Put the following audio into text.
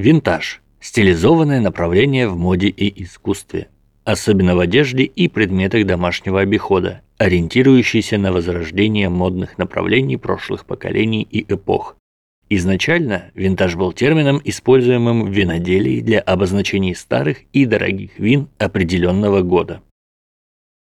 Винтаж – стилизованное направление в моде и искусстве, особенно в одежде и предметах домашнего обихода, ориентирующийся на возрождение модных направлений прошлых поколений и эпох. Изначально винтаж был термином, используемым в виноделии для обозначения старых и дорогих вин определенного года.